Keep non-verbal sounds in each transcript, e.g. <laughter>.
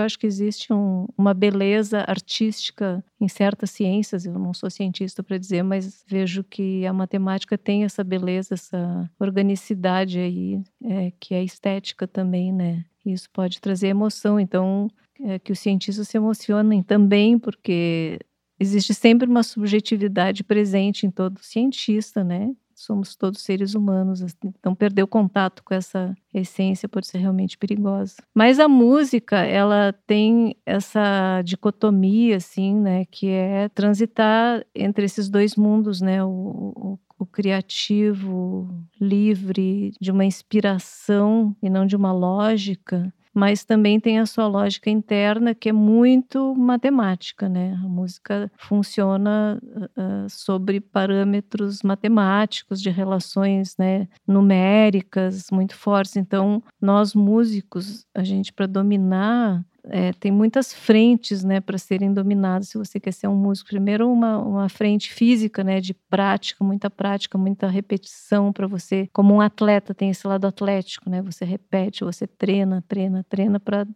eu acho que existe um, uma beleza artística em certas ciências. Eu não sou cientista para dizer, mas vejo que a matemática tem essa beleza, essa organicidade aí, é, que é estética também, né? Isso pode trazer emoção. Então, é, que os cientistas se emocionem também, porque existe sempre uma subjetividade presente em todo cientista, né? Somos todos seres humanos, assim, então perder o contato com essa essência pode ser realmente perigosa. Mas a música, ela tem essa dicotomia, assim, né, que é transitar entre esses dois mundos, né, o, o, o criativo, livre, de uma inspiração e não de uma lógica, mas também tem a sua lógica interna que é muito matemática, né? A música funciona uh, sobre parâmetros matemáticos de relações, né, numéricas muito fortes. Então, nós músicos, a gente para dominar é, tem muitas frentes né, para serem dominadas se você quer ser um músico. Primeiro, uma, uma frente física, né, de prática, muita prática, muita repetição para você. Como um atleta tem esse lado atlético, né? Você repete, você treina, treina, treina para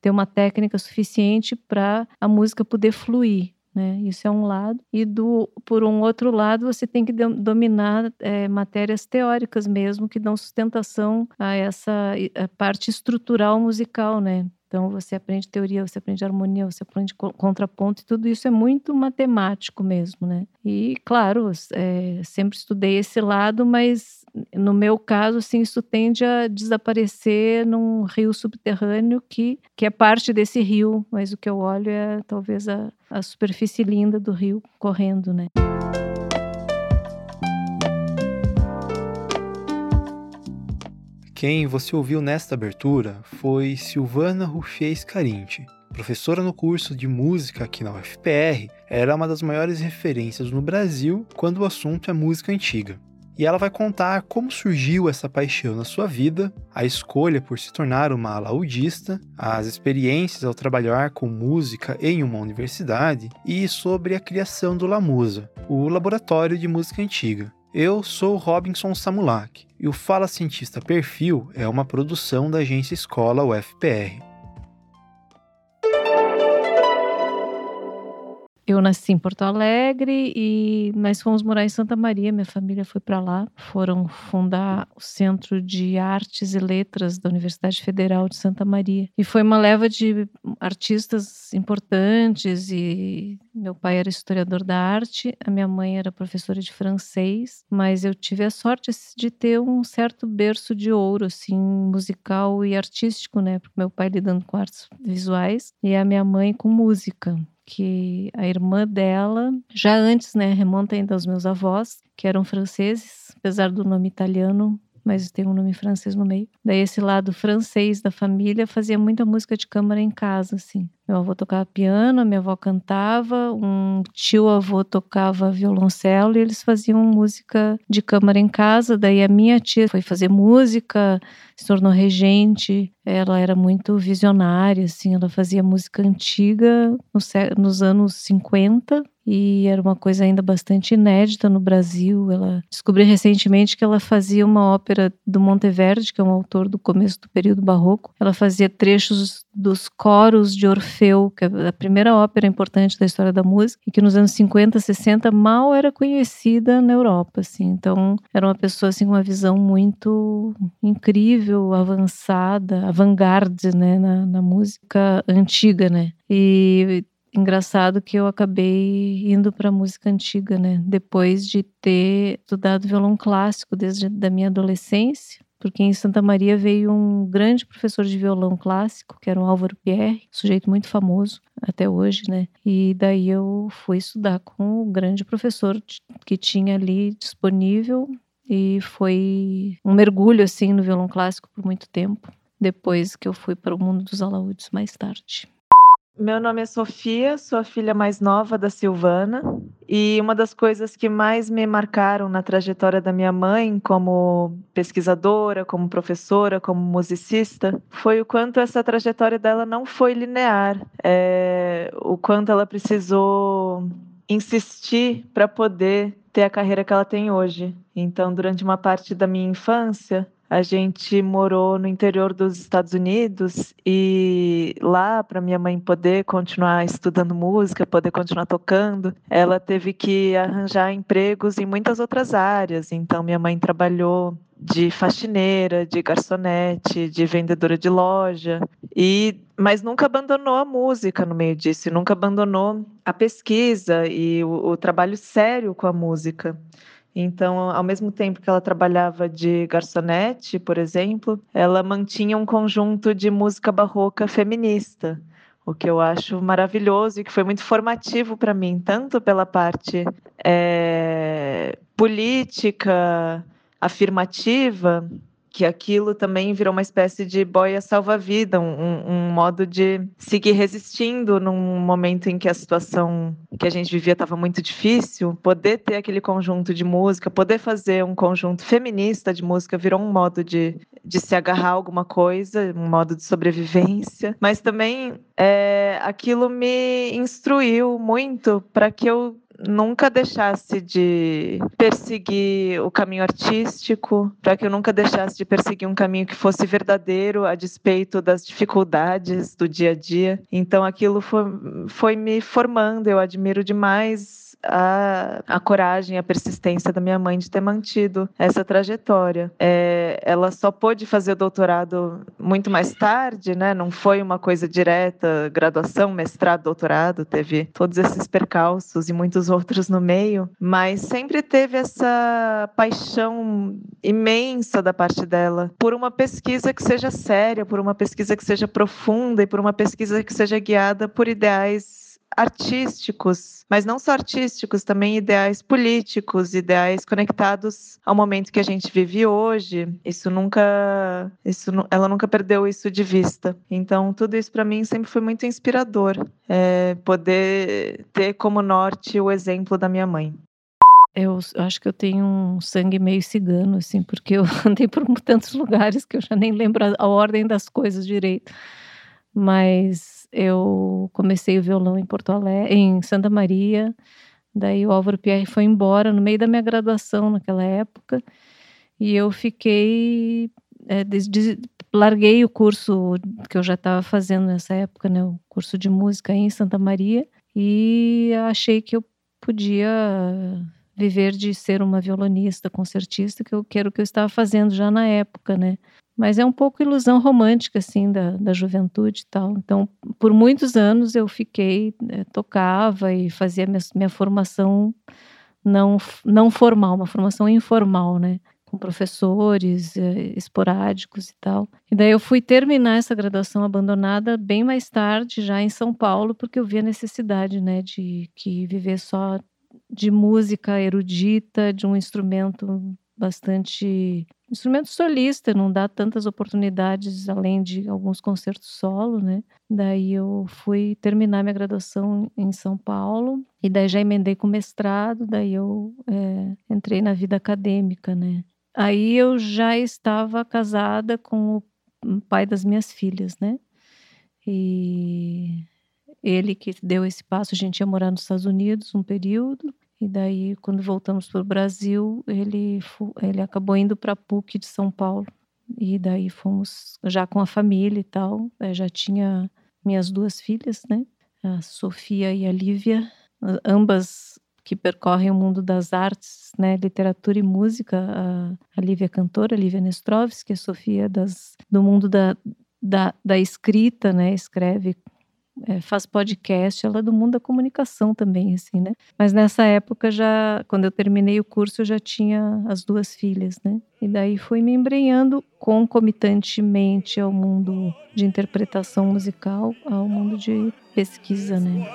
ter uma técnica suficiente para a música poder fluir. Né? Isso é um lado. E do, por um outro lado, você tem que dominar é, matérias teóricas mesmo que dão sustentação a essa a parte estrutural musical, né? Então você aprende teoria, você aprende harmonia, você aprende contraponto, e tudo isso é muito matemático mesmo, né? E claro, é, sempre estudei esse lado, mas no meu caso, assim, isso tende a desaparecer num rio subterrâneo que, que é parte desse rio, mas o que eu olho é talvez a, a superfície linda do rio correndo, né? Quem você ouviu nesta abertura foi Silvana Rufies Carinti. Professora no curso de música aqui na UFPR, era uma das maiores referências no Brasil quando o assunto é música antiga. E ela vai contar como surgiu essa paixão na sua vida, a escolha por se tornar uma alaudista, as experiências ao trabalhar com música em uma universidade e sobre a criação do Lamusa, o Laboratório de Música Antiga. Eu sou Robinson Samulak e o Fala Cientista Perfil é uma produção da agência Escola UFPR. Eu nasci em Porto Alegre e nós fomos morar em Santa Maria. Minha família foi para lá. Foram fundar o Centro de Artes e Letras da Universidade Federal de Santa Maria. E foi uma leva de artistas importantes. E meu pai era historiador da arte, a minha mãe era professora de francês. Mas eu tive a sorte de ter um certo berço de ouro, assim, musical e artístico, né? Porque meu pai lidando com artes visuais e a minha mãe com música que a irmã dela, já antes, né, remonta ainda aos meus avós, que eram franceses, apesar do nome italiano, mas tem um nome francês no meio. Daí esse lado francês da família fazia muita música de câmara em casa, assim. Meu avô tocava piano, minha avó cantava, um tio avô tocava violoncelo e eles faziam música de câmara em casa. Daí a minha tia foi fazer música, se tornou regente. Ela era muito visionária, assim, ela fazia música antiga nos, nos anos 50 e era uma coisa ainda bastante inédita no Brasil. Ela descobri recentemente que ela fazia uma ópera do Monteverdi, que é um autor do começo do período barroco. Ela fazia trechos dos coros de Orfeu, que é a primeira ópera importante da história da música, e que nos anos 50, 60 mal era conhecida na Europa, assim. Então, era uma pessoa assim com uma visão muito incrível, avançada, avant-garde, né, na, na música antiga, né? E engraçado que eu acabei indo para música antiga, né? Depois de ter estudado violão clássico desde da minha adolescência, porque em Santa Maria veio um grande professor de violão clássico, que era o Álvaro Pierre, sujeito muito famoso até hoje, né? E daí eu fui estudar com o grande professor que tinha ali disponível e foi um mergulho assim no violão clássico por muito tempo. Depois que eu fui para o mundo dos alaúdes mais tarde. Meu nome é Sofia, sou a filha mais nova da Silvana. E uma das coisas que mais me marcaram na trajetória da minha mãe, como pesquisadora, como professora, como musicista, foi o quanto essa trajetória dela não foi linear. É, o quanto ela precisou insistir para poder ter a carreira que ela tem hoje. Então, durante uma parte da minha infância, a gente morou no interior dos Estados Unidos e lá, para minha mãe poder continuar estudando música, poder continuar tocando, ela teve que arranjar empregos em muitas outras áreas. Então, minha mãe trabalhou de faxineira, de garçonete, de vendedora de loja e mas nunca abandonou a música no meio disso, nunca abandonou a pesquisa e o, o trabalho sério com a música. Então, ao mesmo tempo que ela trabalhava de garçonete, por exemplo, ela mantinha um conjunto de música barroca feminista, o que eu acho maravilhoso e que foi muito formativo para mim, tanto pela parte é, política, afirmativa, que aquilo também virou uma espécie de boia salva-vida, um, um, modo de seguir resistindo num momento em que a situação que a gente vivia estava muito difícil. Poder ter aquele conjunto de música, poder fazer um conjunto feminista de música virou um modo de, de se agarrar a alguma coisa, um modo de sobrevivência. Mas também é, aquilo me instruiu muito para que eu nunca deixasse de perseguir o caminho artístico, para que eu nunca deixasse de perseguir um caminho que fosse verdadeiro a despeito das dificuldades do dia a dia. Então aquilo foi, foi me formando, eu admiro demais a, a coragem, a persistência da minha mãe de ter mantido essa trajetória. É, ela só pôde fazer o doutorado muito mais tarde, né? Não foi uma coisa direta, graduação, mestrado, doutorado, teve todos esses percalços e muitos outros no meio, mas sempre teve essa paixão imensa da parte dela por uma pesquisa que seja séria, por uma pesquisa que seja profunda e por uma pesquisa que seja guiada por ideais artísticos, mas não só artísticos, também ideais políticos, ideais conectados ao momento que a gente vive hoje. Isso nunca, isso, ela nunca perdeu isso de vista. Então, tudo isso para mim sempre foi muito inspirador, é, poder ter como norte o exemplo da minha mãe. Eu acho que eu tenho um sangue meio cigano, assim, porque eu <laughs> andei por tantos lugares que eu já nem lembro a, ordem das coisas direito. Mas eu comecei o violão em Porto Alegre, em Santa Maria. Daí o Álvaro Pierre foi embora no meio da minha graduação naquela época. E eu fiquei é, larguei o curso que eu já estava fazendo nessa época, né, o curso de música em Santa Maria, e achei que eu podia viver de ser uma violonista, concertista, que eu quero que eu estava fazendo já na época, né? Mas é um pouco ilusão romântica, assim, da, da juventude e tal. Então, por muitos anos eu fiquei, é, tocava e fazia minha, minha formação não, não formal, uma formação informal, né? Com professores é, esporádicos e tal. E daí eu fui terminar essa graduação abandonada bem mais tarde, já em São Paulo, porque eu vi a necessidade, né, de que viver só de música erudita, de um instrumento bastante instrumento solista, não dá tantas oportunidades além de alguns concertos solo, né? Daí eu fui terminar minha graduação em São Paulo e daí já emendei com mestrado, daí eu é, entrei na vida acadêmica, né? Aí eu já estava casada com o pai das minhas filhas, né? E ele que deu esse passo, a gente ia morar nos Estados Unidos um período e daí, quando voltamos para o Brasil, ele, ele acabou indo para a PUC de São Paulo. E daí fomos já com a família e tal. Eu já tinha minhas duas filhas, né? A Sofia e a Lívia, ambas que percorrem o mundo das artes, né? Literatura e música. A, a Lívia é cantora, a Lívia Nestrovski, a Sofia é das, do mundo da, da, da escrita, né? Escreve é, faz podcast, ela é do mundo da comunicação também, assim, né? Mas nessa época já, quando eu terminei o curso, eu já tinha as duas filhas, né? E daí fui me embrenhando concomitantemente ao mundo de interpretação musical, ao mundo de pesquisa, né?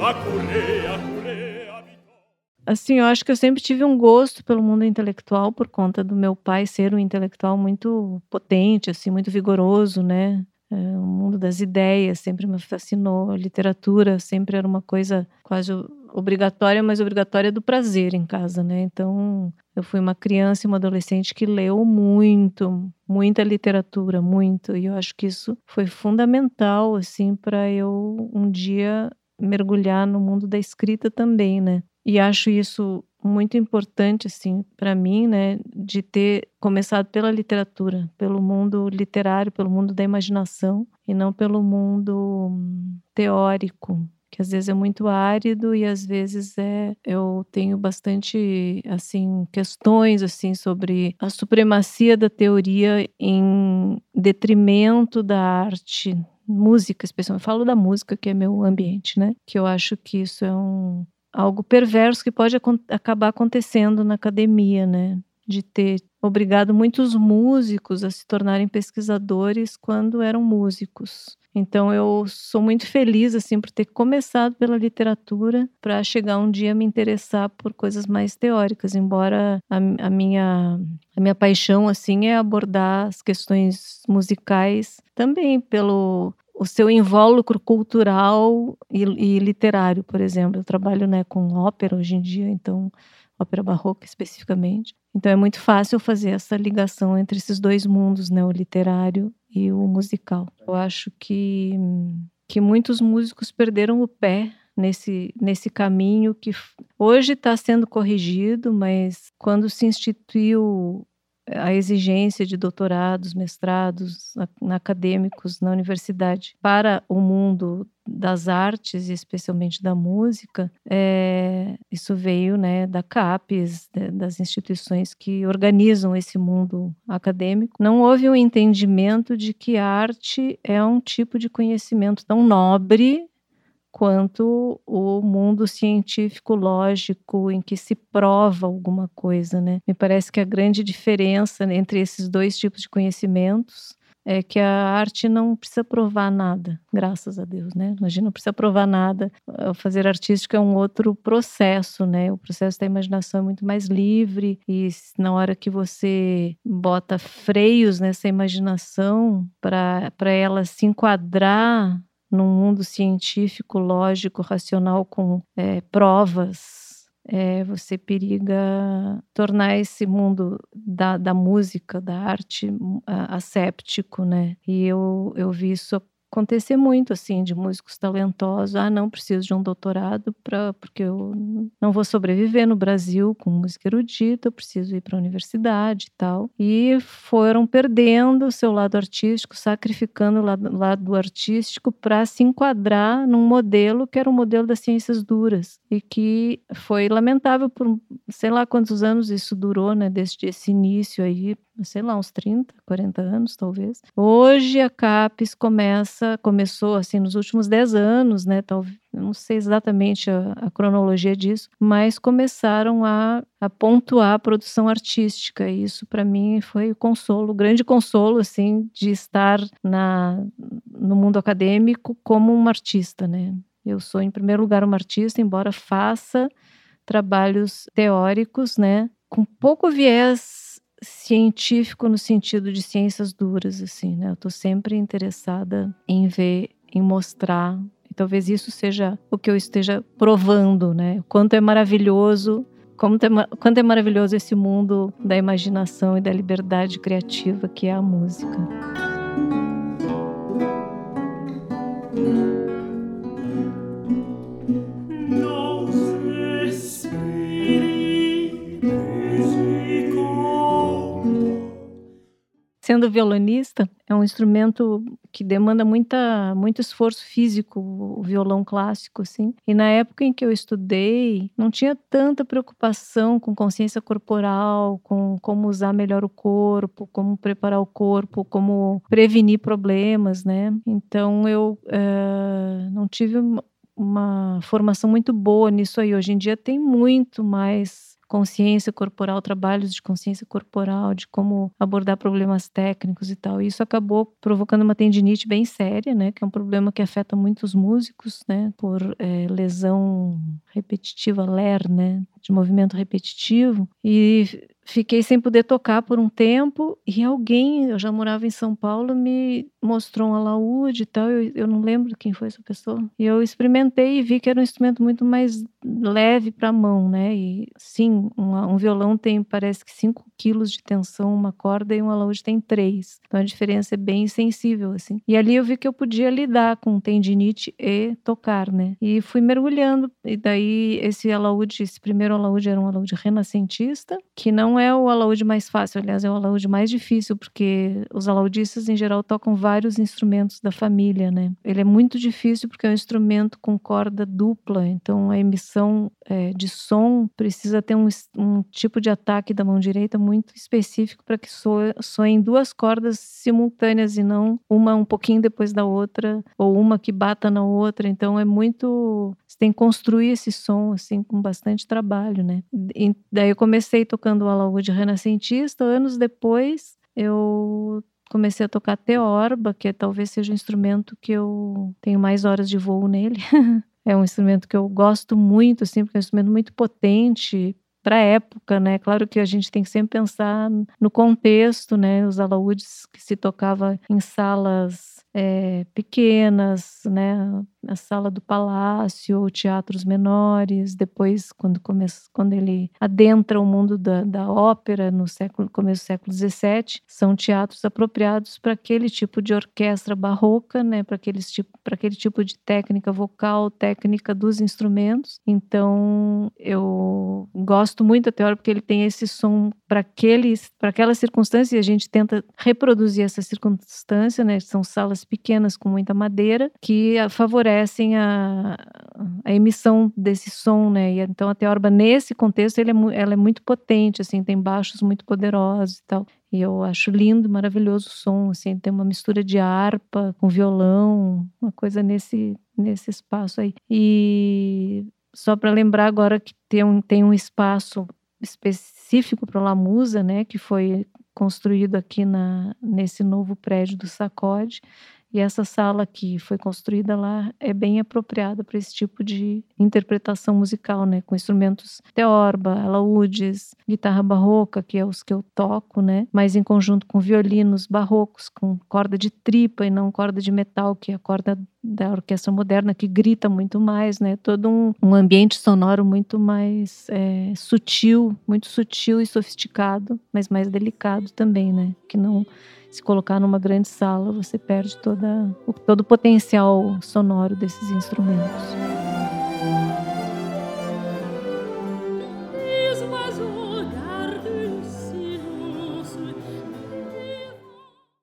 A assim, eu acho que eu sempre tive um gosto pelo mundo intelectual por conta do meu pai ser um intelectual muito potente, assim, muito vigoroso, né? É, o mundo das ideias sempre me fascinou. A literatura sempre era uma coisa quase obrigatória, mas obrigatória do prazer em casa, né? Então, eu fui uma criança e uma adolescente que leu muito, muita literatura, muito. E eu acho que isso foi fundamental, assim, para eu um dia mergulhar no mundo da escrita também, né? E acho isso muito importante assim para mim, né, de ter começado pela literatura, pelo mundo literário, pelo mundo da imaginação e não pelo mundo teórico, que às vezes é muito árido e às vezes é eu tenho bastante assim questões assim sobre a supremacia da teoria em detrimento da arte música, especialmente falo da música que é meu ambiente, né? Que eu acho que isso é um algo perverso que pode ac acabar acontecendo na academia, né? De ter obrigado muitos músicos a se tornarem pesquisadores quando eram músicos. Então eu sou muito feliz assim por ter começado pela literatura para chegar um dia a me interessar por coisas mais teóricas, embora a, a, minha a minha paixão assim é abordar as questões musicais também pelo o seu invólucro cultural e, e, literário, por exemplo. Eu trabalho né, com ópera hoje em dia, então ópera barroca especificamente. Então é muito fácil fazer essa ligação entre esses dois mundos, né, o literário e o musical. Eu acho que que muitos músicos perderam o pé nesse, nesse caminho que hoje está sendo corrigido, mas quando se instituiu a exigência de doutorados, mestrados na, acadêmicos na universidade para o mundo das artes, especialmente da música, é, isso veio né, da CAPES, das instituições que organizam esse mundo acadêmico. Não houve um entendimento de que a arte é um tipo de conhecimento tão nobre quanto o mundo científico lógico em que se prova alguma coisa, né? Me parece que a grande diferença entre esses dois tipos de conhecimentos é que a arte não precisa provar nada, graças a Deus, né? Imagina, não precisa provar nada. Fazer artístico é um outro processo, né? O processo da imaginação é muito mais livre e na hora que você bota freios nessa imaginação para ela se enquadrar num mundo científico, lógico, racional, com é, provas, é, você periga tornar esse mundo da, da música, da arte, asséptico, né? E eu, eu vi isso acontecer muito assim de músicos talentosos, ah, não preciso de um doutorado para porque eu não vou sobreviver no Brasil com música erudita, eu preciso ir para a universidade e tal. E foram perdendo o seu lado artístico, sacrificando o lado, lado artístico para se enquadrar num modelo que era o um modelo das ciências duras e que foi lamentável por sei lá quantos anos isso durou, né, desde esse início aí sei lá, uns 30, 40 anos, talvez. Hoje a CAPES começa, começou assim nos últimos 10 anos, né? Talvez, não sei exatamente a, a cronologia disso, mas começaram a, a, pontuar a produção artística. E isso para mim foi o consolo, o grande consolo assim de estar na, no mundo acadêmico como uma artista, né? Eu sou em primeiro lugar uma artista, embora faça trabalhos teóricos, né? Com pouco viés científico no sentido de ciências duras, assim, né? Eu tô sempre interessada em ver, em mostrar. E talvez isso seja o que eu esteja provando, né? O quanto é maravilhoso, como é, quanto é maravilhoso esse mundo da imaginação e da liberdade criativa que é a música. Sendo violonista, é um instrumento que demanda muita, muito esforço físico, o violão clássico, assim. E na época em que eu estudei, não tinha tanta preocupação com consciência corporal, com como usar melhor o corpo, como preparar o corpo, como prevenir problemas, né? Então eu é, não tive uma formação muito boa nisso aí. Hoje em dia tem muito mais consciência corporal, trabalhos de consciência corporal, de como abordar problemas técnicos e tal. E isso acabou provocando uma tendinite bem séria, né? Que é um problema que afeta muitos músicos, né? Por é, lesão repetitiva, LER, né? De movimento repetitivo. E fiquei sem poder tocar por um tempo e alguém, eu já morava em São Paulo, me mostrou um alaúde e tal. Eu, eu não lembro quem foi essa pessoa. E eu experimentei e vi que era um instrumento muito mais leve para a mão, né? E sim, um, violão tem parece que 5 quilos de tensão, uma corda e um alaúde tem 3. Então a diferença é bem sensível, assim. E ali eu vi que eu podia lidar com tendinite e tocar, né? E fui mergulhando. E daí esse alaúde, esse primeiro alaúde era um alaúde renascentista, que não é o alaúde mais fácil, aliás, é o alaúde mais difícil, porque os alaudistas em geral tocam vários instrumentos da família, né? Ele é muito difícil porque é um instrumento com corda dupla, então a emissão é, de som precisa ter um, um, tipo de ataque da mão direita muito específico para que soe, soem duas cordas simultâneas e não uma um pouquinho depois da outra ou uma que bata na outra. Então é muito você tem que construir esse som assim com bastante trabalho, né? E daí eu comecei tocando o alaúde renascentista, anos depois eu comecei a tocar teorba, que é, talvez seja o instrumento que eu tenho mais horas de voo nele. <laughs> é um instrumento que eu gosto muito, assim, porque é um instrumento muito potente para a época, né? Claro que a gente tem que sempre pensar no contexto, né? Os alaúdes que se tocava em salas é, pequenas, né? A sala do palácio ou teatros menores. Depois, quando começa, quando ele adentra o mundo da, da ópera no século começo do século XVII, são teatros apropriados para aquele tipo de orquestra barroca, né? Para tipo, para aquele tipo de técnica vocal, técnica dos instrumentos. Então, eu gosto muito até hora porque ele tem esse som para aqueles, para aquela circunstância e a gente tenta reproduzir essa circunstância, né? São salas pequenas com muita madeira que favorecem a, a emissão desse som, né? E então a teorba nesse contexto ele é, ela é muito potente, assim, tem baixos muito poderosos e tal. E eu acho lindo, maravilhoso o som, assim, tem uma mistura de harpa com violão, uma coisa nesse nesse espaço aí. E só para lembrar agora que tem um, tem um espaço específico para a Lamusa, né, que foi construído aqui na, nesse novo prédio do Sacode, e essa sala que foi construída lá é bem apropriada para esse tipo de interpretação musical, né? Com instrumentos teorba, alaúdes, guitarra barroca, que é os que eu toco, né? Mas em conjunto com violinos barrocos, com corda de tripa e não corda de metal, que é a corda da orquestra moderna, que grita muito mais, né? Todo um, um ambiente sonoro muito mais é, sutil, muito sutil e sofisticado, mas mais delicado também, né? Que não se colocar numa grande sala, você perde toda, todo o potencial sonoro desses instrumentos.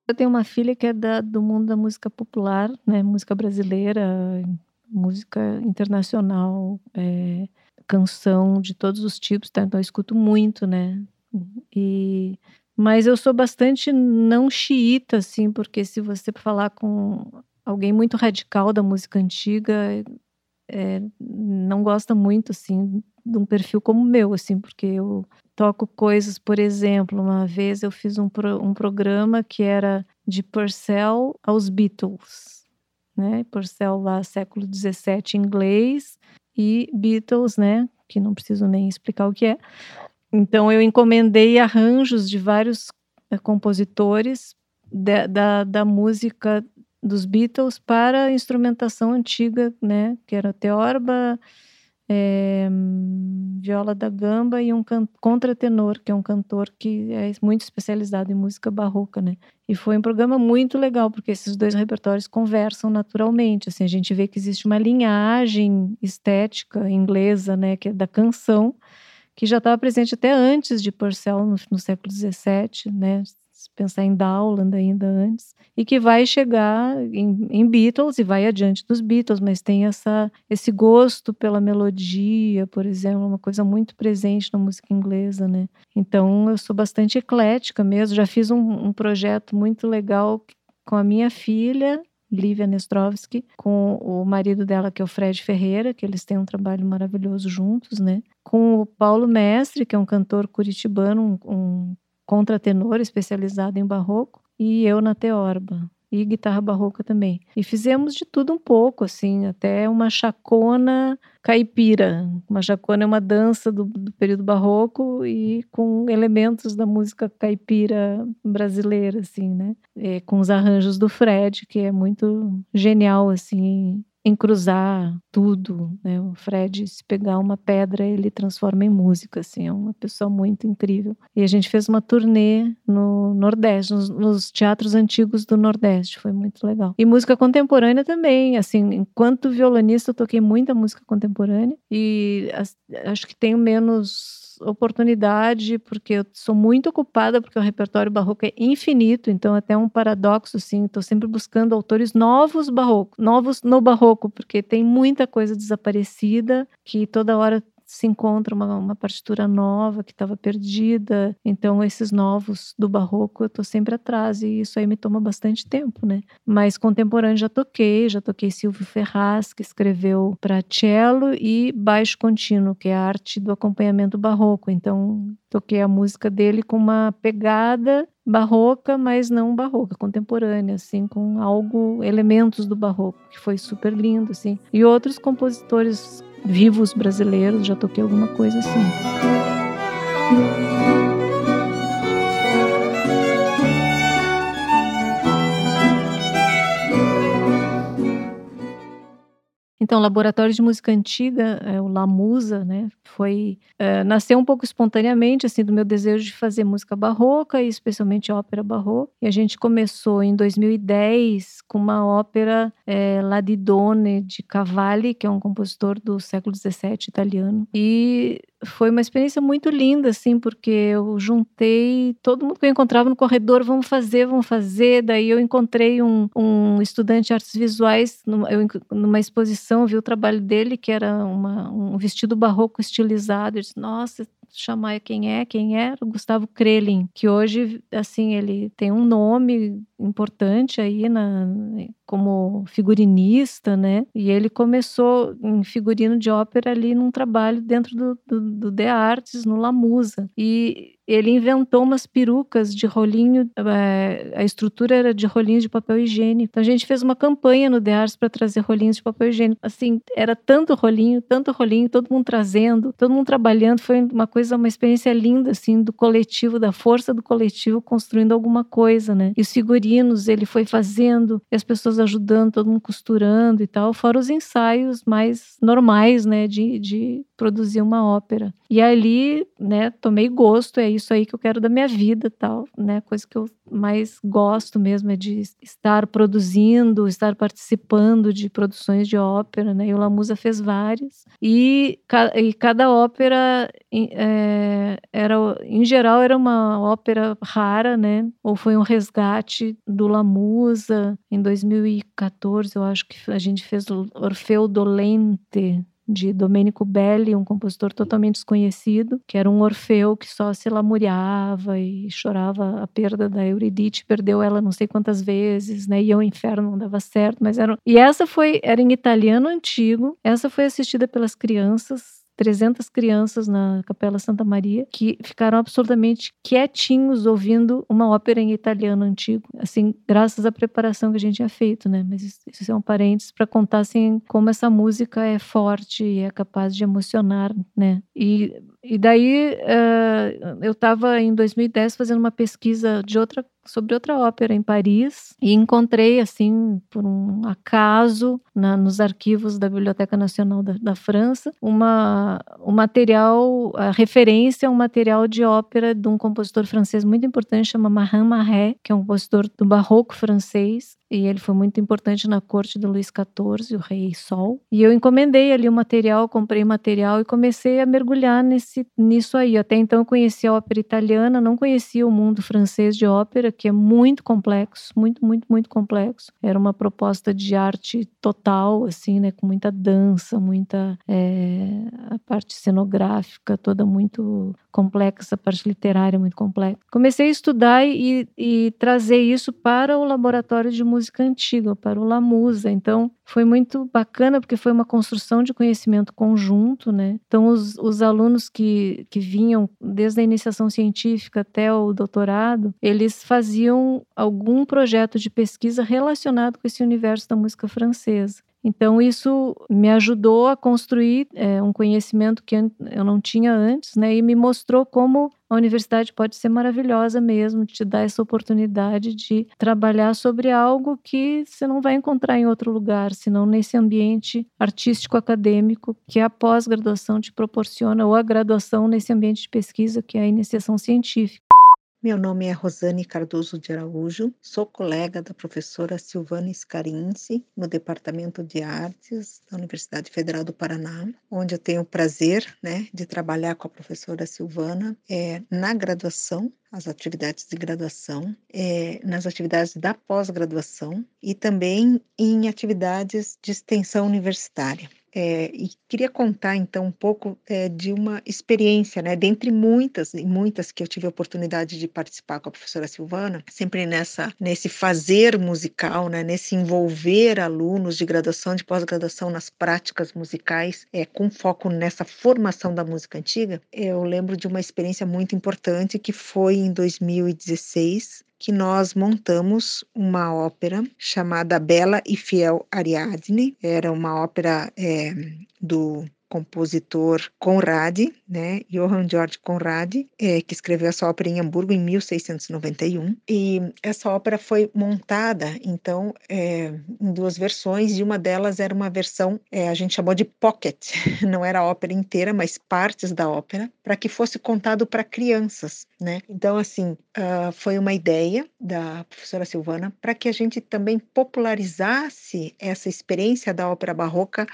Eu tenho uma filha que é da, do mundo da música popular, né? música brasileira, música internacional, é, canção de todos os tipos, tá? então eu escuto muito, né? E mas eu sou bastante não xiita, assim, porque se você falar com alguém muito radical da música antiga, é, não gosta muito, assim, de um perfil como o meu, assim, porque eu toco coisas, por exemplo, uma vez eu fiz um, pro, um programa que era de Purcell aos Beatles, né? Purcell lá, século XVII, inglês, e Beatles, né? Que não preciso nem explicar o que é. Então eu encomendei arranjos de vários é, compositores de, da, da música dos Beatles para instrumentação antiga, né? Que era teorba, é, viola da gamba e um contratenor, que é um cantor que é muito especializado em música barroca, né? E foi um programa muito legal, porque esses dois repertórios conversam naturalmente, assim, a gente vê que existe uma linhagem estética inglesa, né, que é da canção, que já estava presente até antes de Purcell, no, no século XVII, né? Pensar em Dowland ainda antes, e que vai chegar em, em, Beatles e vai adiante dos Beatles, mas tem essa, esse gosto pela melodia, por exemplo, uma coisa muito presente na música inglesa, né? Então eu sou bastante eclética mesmo, já fiz um, um projeto muito legal com a minha filha Lívia Nestrovski, com o marido dela, que é o Fred Ferreira, que eles têm um trabalho maravilhoso juntos, né? Com o Paulo Mestre, que é um cantor curitibano, um, um contratenor especializado em barroco, e eu na teorba. e guitarra barroca também. E fizemos de tudo um pouco, assim, até uma chacona caipira. Uma chacona é uma dança do, do período barroco e com elementos da música caipira brasileira, assim, né? É, com os arranjos do Fred, que é muito genial, assim, em cruzar tudo, né? O Fred, se pegar uma pedra, ele transforma em música, assim, é uma pessoa muito incrível. E a gente fez uma turnê no Nordeste, nos, nos teatros antigos do Nordeste, foi muito legal. E música contemporânea também, assim, enquanto violonista eu toquei muita música contemporânea e as, acho que tenho menos oportunidade, porque eu sou muito ocupada, porque o repertório barroco é infinito, então até um paradoxo, assim, estou sempre buscando autores novos barroco, novos no barroco, porque tem muita coisa desaparecida que toda hora se encontra uma, uma partitura nova que estava perdida. Então, esses novos do barroco eu estou sempre atrás e isso aí me toma bastante tempo, né? Mas contemporâneo já toquei, já toquei Silvio Ferraz, que escreveu para cello e baixo contínuo, que é a arte do acompanhamento barroco. Então, toquei a música dele com uma pegada barroca, mas não barroca, contemporânea, assim, com algo, elementos do barroco, que foi super lindo, assim. E outros compositores vivos brasileiros, já toquei alguma coisa assim. Então, o Laboratório de Música Antiga, é, o Lamusa, né, foi é, nasceu um pouco espontaneamente, assim, do meu desejo de fazer música barroca e especialmente ópera barroca. E a gente começou em 2010 com uma ópera é, Ladidone de Cavalli, que é um compositor do século XVII italiano. E foi uma experiência muito linda, assim, porque eu juntei todo mundo que eu encontrava no corredor, vamos fazer, vamos fazer. Daí eu encontrei um, um estudante de artes visuais numa, eu, numa exposição, vi o trabalho dele, que era uma, um vestido barroco estilizado. Eu disse, nossa, chamar quem é, quem era, o Gustavo Krelin, que hoje, assim, ele tem um nome importante aí na, como figurinista, né? E ele começou em figurino de ópera ali num trabalho dentro do, do, do The Arts, no Lamusa. E ele inventou umas perucas de rolinho, é, a estrutura era de rolinhos de papel higiênico. Então a gente fez uma campanha no The Arts para trazer rolinhos de papel higiênico. Assim, era tanto rolinho, tanto rolinho, todo mundo trazendo, todo mundo trabalhando. Foi uma coisa, uma experiência linda, assim, do coletivo, da força do coletivo construindo alguma coisa, né? E os figurinos ele foi fazendo, e as pessoas ajudando, todo mundo costurando e tal, fora os ensaios mais normais, né, de, de produzir uma ópera. E ali, né, tomei gosto, é isso aí que eu quero da minha vida, tal, né? Coisa que eu mais gosto mesmo é de estar produzindo, estar participando de produções de ópera, né? E o Lamusa fez várias. E, e cada ópera é, era, em geral, era uma ópera rara, né? Ou foi um resgate do Lamusa. Em 2014, eu acho que a gente fez Orfeu Dolente, de Domenico Belli, um compositor totalmente desconhecido, que era um Orfeu que só se lamuriava e chorava a perda da Euridite, perdeu ela não sei quantas vezes, né? Ia ao inferno, não dava certo, mas era E essa foi era em italiano antigo. Essa foi assistida pelas crianças 300 crianças na Capela Santa Maria que ficaram absolutamente quietinhos ouvindo uma ópera em italiano antigo, assim, graças à preparação que a gente tinha feito, né? Mas isso, isso é um parênteses para contar assim como essa música é forte e é capaz de emocionar, né? E e daí uh, eu estava em 2010 fazendo uma pesquisa de outra sobre outra ópera em Paris e encontrei assim por um acaso na, nos arquivos da Biblioteca Nacional da, da, França uma um material a referência a um material de ópera de um compositor francês muito importante chama Marin Marais que é um compositor do barroco francês e ele foi muito importante na corte do Luís XIV, o rei Sol. E eu encomendei ali o material, comprei material e comecei a mergulhar nesse, nisso aí. Até então eu conhecia a ópera italiana, não conhecia o mundo francês de ópera, que é muito complexo, muito, muito, muito complexo. Era uma proposta de arte total, assim, né, com muita dança, muita é, a parte cenográfica toda muito complexa, a parte literária muito complexa. Comecei a estudar e, e trazer isso para o laboratório de música antiga, para o La Musa. Então, foi muito bacana porque foi uma construção de conhecimento conjunto, né? Então, os, os alunos que, que vinham desde a iniciação científica até o doutorado, eles faziam algum projeto de pesquisa relacionado com esse universo da música francesa. Então, isso me ajudou a construir é, um conhecimento que eu não tinha antes, né? E me mostrou como a universidade pode ser maravilhosa mesmo, te dar essa oportunidade de trabalhar sobre algo que você não vai encontrar em outro lugar, senão nesse ambiente artístico acadêmico que a pós-graduação te proporciona, ou a graduação nesse ambiente de pesquisa, que é a iniciação científica. Meu nome é Rosane Cardoso de Araújo, sou colega da professora Silvana Scarinci no Departamento de Artes da Universidade Federal do Paraná, onde eu tenho o prazer né, de trabalhar com a professora Silvana é, na graduação, as atividades de graduação, é, nas atividades da pós-graduação e também em atividades de extensão universitária. É, e queria contar então um pouco é, de uma experiência, né, dentre muitas e muitas que eu tive a oportunidade de participar com a professora Silvana, sempre nessa nesse fazer musical, né, nesse envolver alunos de graduação, de pós-graduação nas práticas musicais, é, com foco nessa formação da música antiga. Eu lembro de uma experiência muito importante que foi em 2016 que nós montamos uma ópera chamada Bela e Fiel Ariadne. Era uma ópera é, do compositor Conrad, né, Johann Georg Conrad, é, que escreveu essa ópera em Hamburgo em 1691. E essa ópera foi montada, então, é, em duas versões, e uma delas era uma versão, é, a gente chamou de pocket, <laughs> não era a ópera inteira, mas partes da ópera, para que fosse contado para crianças, né? Então, assim, uh, foi uma ideia da professora Silvana para que a gente também popularizasse essa experiência da ópera barroca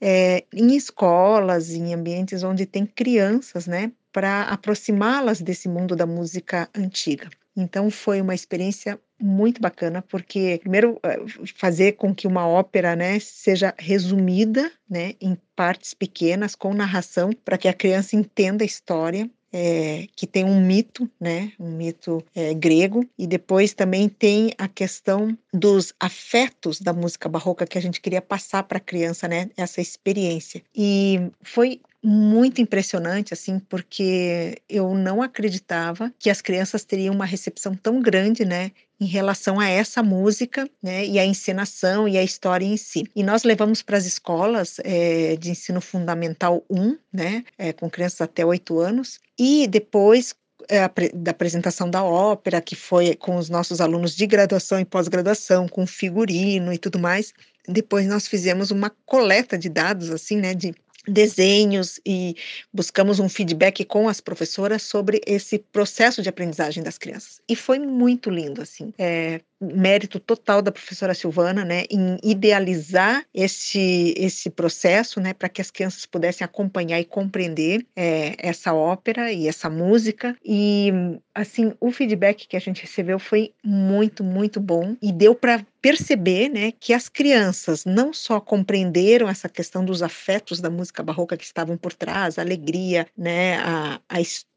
é, em escolas, em ambientes onde tem crianças, né, para aproximá-las desse mundo da música antiga. Então foi uma experiência muito bacana, porque primeiro eh, fazer com que uma ópera, né, seja resumida, né, em partes pequenas com narração, para que a criança entenda a história é, que tem um mito, né, um mito é, grego, e depois também tem a questão dos afetos da música barroca que a gente queria passar para a criança, né, essa experiência. E foi muito impressionante, assim, porque eu não acreditava que as crianças teriam uma recepção tão grande, né, em relação a essa música, né, e a encenação e a história em si. E nós levamos para as escolas é, de ensino fundamental 1, né, é, com crianças até 8 anos, e depois é, da apresentação da ópera, que foi com os nossos alunos de graduação e pós-graduação, com figurino e tudo mais. Depois nós fizemos uma coleta de dados, assim, né, de desenhos e buscamos um feedback com as professoras sobre esse processo de aprendizagem das crianças. E foi muito lindo, assim. É, mérito total da professora Silvana, né, em idealizar esse esse processo, né, para que as crianças pudessem acompanhar e compreender é, essa ópera e essa música. E assim o feedback que a gente recebeu foi muito muito bom. E deu para perceber, né, que as crianças não só compreenderam essa questão dos afetos da música barroca que estavam por trás, a alegria, né, a, a história,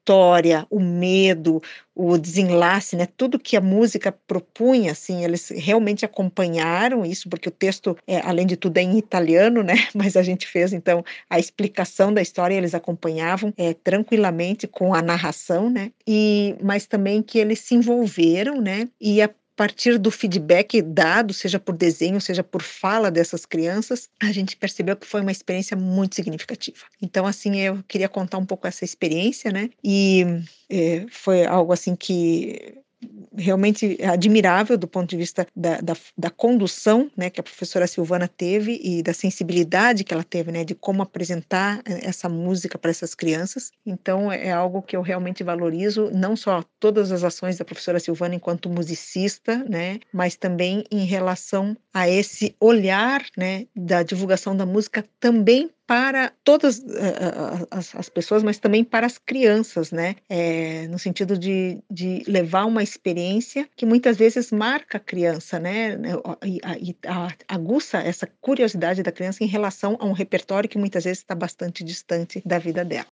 o medo, o desenlace, né? Tudo que a música propunha, assim, eles realmente acompanharam isso, porque o texto, é, além de tudo, é em italiano, né? <laughs> Mas a gente fez então a explicação da história, eles acompanhavam é, tranquilamente com a narração, né? E mas também que eles se envolveram, né? E a partir do feedback dado, seja por desenho, seja por fala dessas crianças, a gente percebeu que foi uma experiência muito significativa. Então, assim, eu queria contar um pouco essa experiência, né? E é, foi algo assim que realmente admirável do ponto de vista da, da, da, condução né, que a professora Silvana teve e da sensibilidade que ela teve, né, de como apresentar eh, essa música para essas crianças. Então, é algo que eu realmente valorizo, não só todas as ações da professora Silvana enquanto musicista, né, mas também em relação a esse olhar né, da divulgação da música também para todas uh, as, as, pessoas, mas também para as crianças, né? É, no sentido de, de levar uma experiência que muitas vezes marca a criança, né? E, e aguça essa curiosidade da criança em relação a um repertório que muitas vezes está bastante distante da vida dela.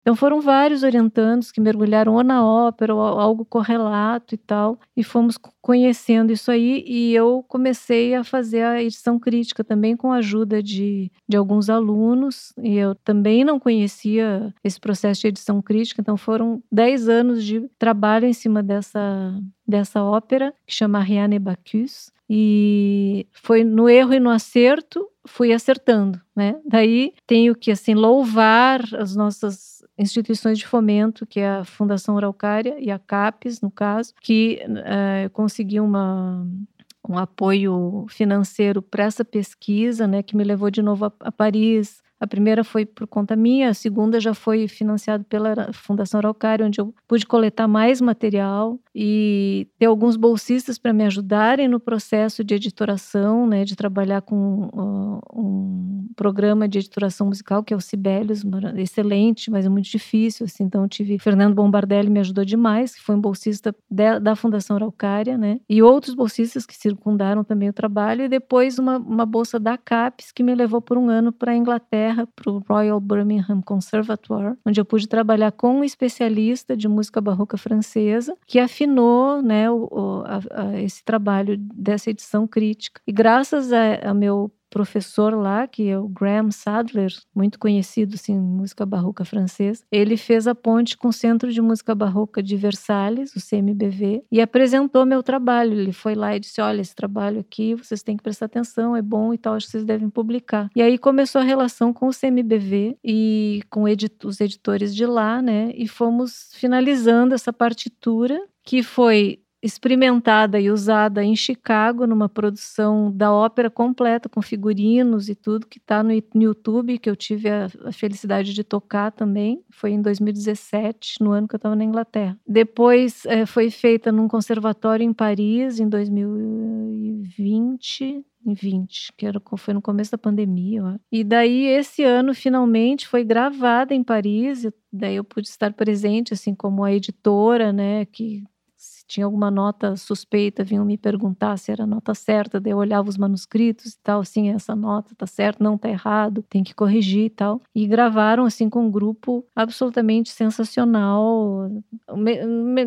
Então foram vários orientandos que mergulharam ou na ópera ou algo correlato e tal, e fomos conhecendo isso aí e eu comecei a fazer a edição crítica também com a ajuda de, de alguns alunos e eu também não conhecia esse processo de edição crítica, então foram 10 anos de trabalho em cima dessa, dessa ópera que chama Riane Bacchus e foi no erro e no acerto fui acertando, né? Daí tenho que assim louvar as nossas instituições de fomento, que é a Fundação Araucária e a CAPES, no caso, que uh, conseguiu uma um apoio financeiro para essa pesquisa, né, que me levou de novo a, a Paris, a primeira foi por conta minha, a segunda já foi financiada pela Fundação Araucária, onde eu pude coletar mais material e ter alguns bolsistas para me ajudarem no processo de editoração, né, de trabalhar com uh, um programa de editoração musical que é o Sibelius, excelente, mas é muito difícil, assim, então tive Fernando Bombardelli me ajudou demais, que foi um bolsista de, da Fundação Araucária, né, e outros bolsistas que circundaram também o trabalho e depois uma, uma bolsa da CAPES que me levou por um ano para a Inglaterra Inglaterra para o Royal Birmingham Conservatoire, onde eu pude trabalhar com um especialista de música barroca francesa que afinou né, o, a, a esse trabalho dessa edição crítica. E graças a, a meu professor lá, que é o Graham Sadler, muito conhecido assim, em música barroca francesa, ele fez a ponte com o Centro de Música Barroca de Versalhes, o CMBV, e apresentou meu trabalho. Ele foi lá e disse: Olha, esse trabalho aqui vocês têm que prestar atenção, é bom e tal, acho que vocês devem publicar. E aí começou a relação com o CMBV e com os editores de lá, né? E fomos finalizando essa partitura que foi experimentada e usada em Chicago numa produção da ópera completa com figurinos e tudo que está no, YouTube que eu tive a, a, felicidade de tocar também foi em 2017 no ano que eu estava na Inglaterra depois é, foi feita num conservatório em Paris em 2020 em 20, que era, foi no começo da pandemia. Ó. E daí, esse ano, finalmente, foi gravada em Paris. daí eu pude estar presente, assim, como a editora, né, que tinha alguma nota suspeita, vinham me perguntar se era a nota certa, daí eu olhava os manuscritos e tal, sim, essa nota tá certa, não tá errado, tem que corrigir e tal. E gravaram assim com um grupo absolutamente sensacional.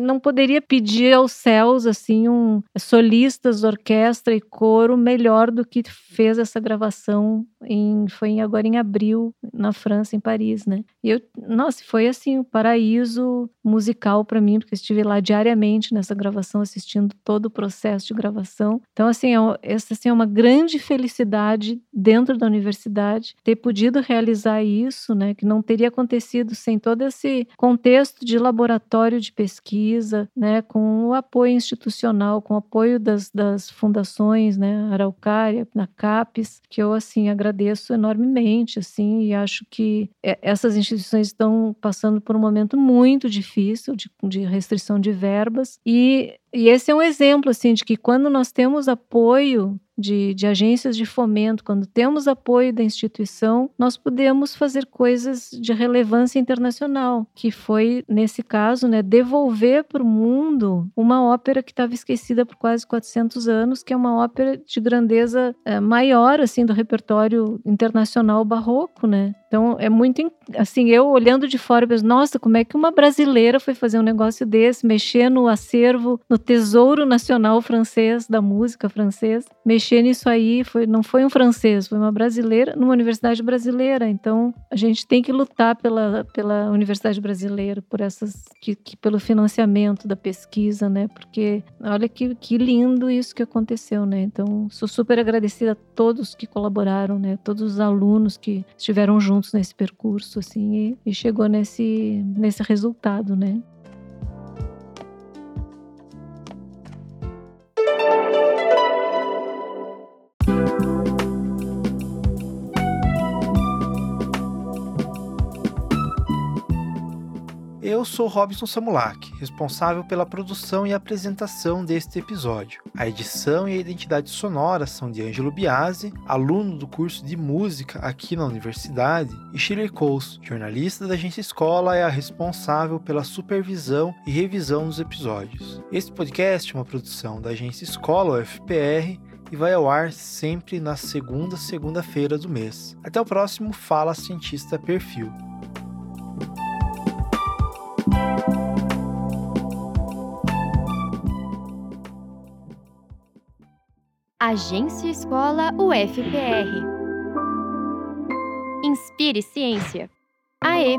Não poderia pedir aos céus assim um solistas, orquestra e coro melhor do que fez essa gravação em foi agora em abril na França, em Paris, né? E eu, nossa, foi assim um paraíso musical para mim, porque estive lá diariamente nessa essa gravação, assistindo todo o processo de gravação. Então, assim, é, essa assim, é uma grande felicidade dentro da universidade ter podido realizar isso, né? Que não teria acontecido sem todo esse contexto de laboratório de pesquisa, né? Com o apoio institucional, com o apoio das, das fundações, né? Araucária, na CAPES, que eu, assim, agradeço enormemente, assim, e acho que essas instituições estão passando por um momento muito difícil de, de restrição de verbas e e, esse é um exemplo assim de que quando nós temos apoio de, de, agências de fomento, quando temos apoio da instituição, nós podemos fazer coisas de relevância internacional, que foi, nesse caso, né, devolver para o mundo uma ópera que estava esquecida por quase 400 anos, que é uma ópera de grandeza é, maior, assim, do repertório internacional barroco, né? Então, é muito, assim, eu olhando de fora, penso, nossa, como é que uma brasileira foi fazer um negócio desse, mexer no acervo, no tesouro nacional francês, da música francesa, mexer nisso aí foi, não foi um francês, foi uma brasileira numa universidade brasileira. Então a gente tem que lutar pela, pela universidade brasileira, por essas que, que pelo financiamento da pesquisa, né? Porque olha que, que lindo isso que aconteceu, né? Então sou super agradecida a todos que colaboraram, né? Todos os alunos que estiveram juntos nesse percurso, assim, e, e chegou nesse nesse resultado, né? Eu sou Robson Samulak, responsável pela produção e apresentação deste episódio. A edição e a identidade sonora são de Ângelo Biasi, aluno do curso de música aqui na universidade, e Shirley Coles, jornalista da agência Escola, é a responsável pela supervisão e revisão dos episódios. Este podcast é uma produção da agência Escola, UFPR, e vai ao ar sempre na segunda segunda-feira do mês. Até o próximo Fala Cientista Perfil. Agência Escola UFPR. Inspire Ciência. AE